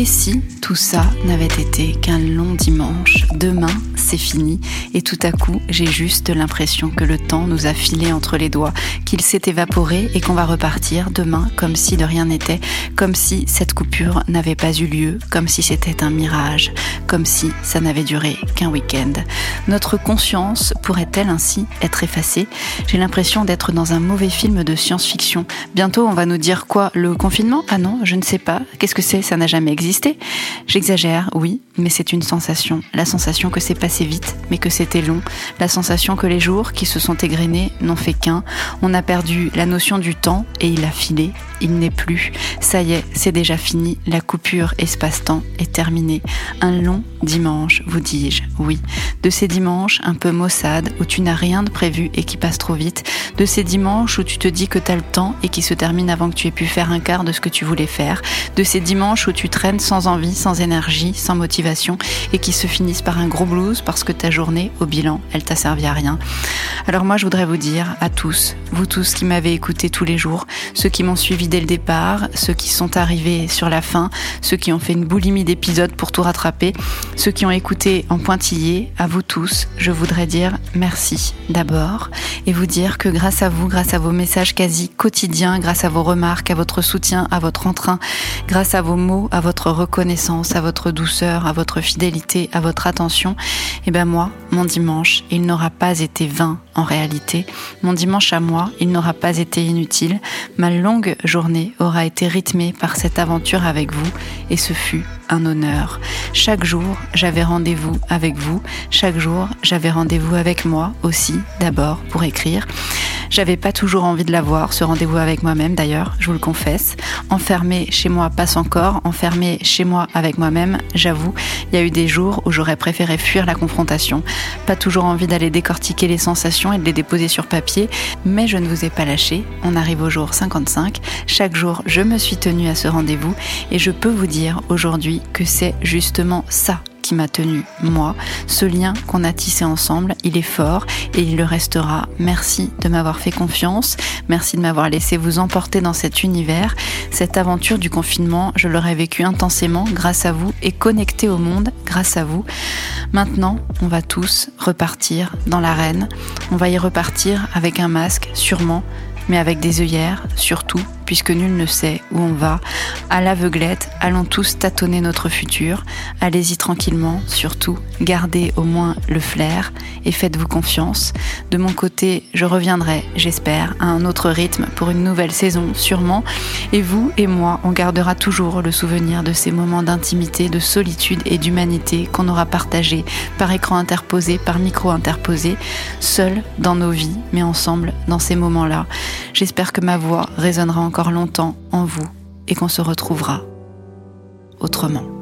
Et si tout ça n'avait été qu'un long dimanche Demain, c'est fini. Et tout à coup, j'ai juste l'impression que le temps nous a filé entre les doigts, qu'il s'est évaporé et qu'on va repartir demain comme si de rien n'était, comme si cette coupure n'avait pas eu lieu, comme si c'était un mirage, comme si ça n'avait duré qu'un week-end. Notre conscience pourrait-elle ainsi être effacée? J'ai l'impression d'être dans un mauvais film de science-fiction. Bientôt, on va nous dire quoi? Le confinement? Ah non, je ne sais pas. Qu'est-ce que c'est? Ça n'a jamais existé. J'exagère, oui, mais c'est une sensation. La sensation que c'est passé vite, mais que c'était long. La sensation que les jours qui se sont égrenés n'ont fait qu'un. On a perdu la notion du temps et il a filé. Il n'est plus. Ça y est, c'est déjà fini. La coupure espace-temps est terminée. Un long dimanche, vous dis-je, oui. De ces dimanches un peu maussade où tu n'as rien de prévu et qui passe trop vite. De ces dimanches où tu te dis que tu as le temps et qui se terminent avant que tu aies pu faire un quart de ce que tu voulais faire. De ces dimanches où tu traînes sans envie, sans énergie, sans motivation et qui se finissent par un gros blues parce que ta journée, au bilan, elle t'a servi à rien. Alors moi, je voudrais vous dire à tous, vous tous qui m'avez écouté tous les jours, ceux qui m'ont suivi dès le départ, ceux qui sont arrivés sur la fin, ceux qui ont fait une boulimie d'épisodes pour tout rattraper, ceux qui ont écouté en pointillé, à vous tous, je voudrais dire merci d'abord et vous dire que grâce à vous, grâce à vos messages quasi quotidiens, grâce à vos remarques, à votre soutien, à votre entrain, grâce à vos mots, à votre reconnaissance, à votre douceur, à votre fidélité, à votre attention, et eh ben moi, mon dimanche, il n'aura pas été vain en réalité. Mon dimanche à moi, il n'aura pas été inutile. Ma longue journée aura été rythmée par cette aventure avec vous et ce fut un honneur. Chaque jour, j'avais rendez-vous avec vous. Chaque jour, j'avais rendez-vous avec moi aussi, d'abord pour écrire. J'avais pas toujours envie de l'avoir, ce rendez-vous avec moi-même d'ailleurs, je vous le confesse. Enfermé chez moi passe encore, enfermé chez moi avec moi-même, j'avoue, il y a eu des jours où j'aurais préféré fuir la confrontation. Pas toujours envie d'aller décortiquer les sensations et de les déposer sur papier, mais je ne vous ai pas lâché. On arrive au jour 55. Chaque jour, je me suis tenue à ce rendez-vous et je peux vous dire aujourd'hui que c'est justement ça m'a tenu, moi. Ce lien qu'on a tissé ensemble, il est fort et il le restera. Merci de m'avoir fait confiance. Merci de m'avoir laissé vous emporter dans cet univers. Cette aventure du confinement, je l'aurais vécu intensément grâce à vous et connecté au monde grâce à vous. Maintenant, on va tous repartir dans l'arène. On va y repartir avec un masque, sûrement, mais avec des œillères, surtout, puisque nul ne sait où on va. À l'aveuglette, allons tous tâtonner notre futur. Allez-y tranquillement, surtout, gardez au moins le flair et faites-vous confiance. De mon côté, je reviendrai, j'espère, à un autre rythme pour une nouvelle saison, sûrement. Et vous et moi, on gardera toujours le souvenir de ces moments d'intimité, de solitude et d'humanité qu'on aura partagés par écran interposé, par micro interposé, seuls dans nos vies, mais ensemble dans ces moments-là. J'espère que ma voix résonnera longtemps en vous et qu'on se retrouvera autrement.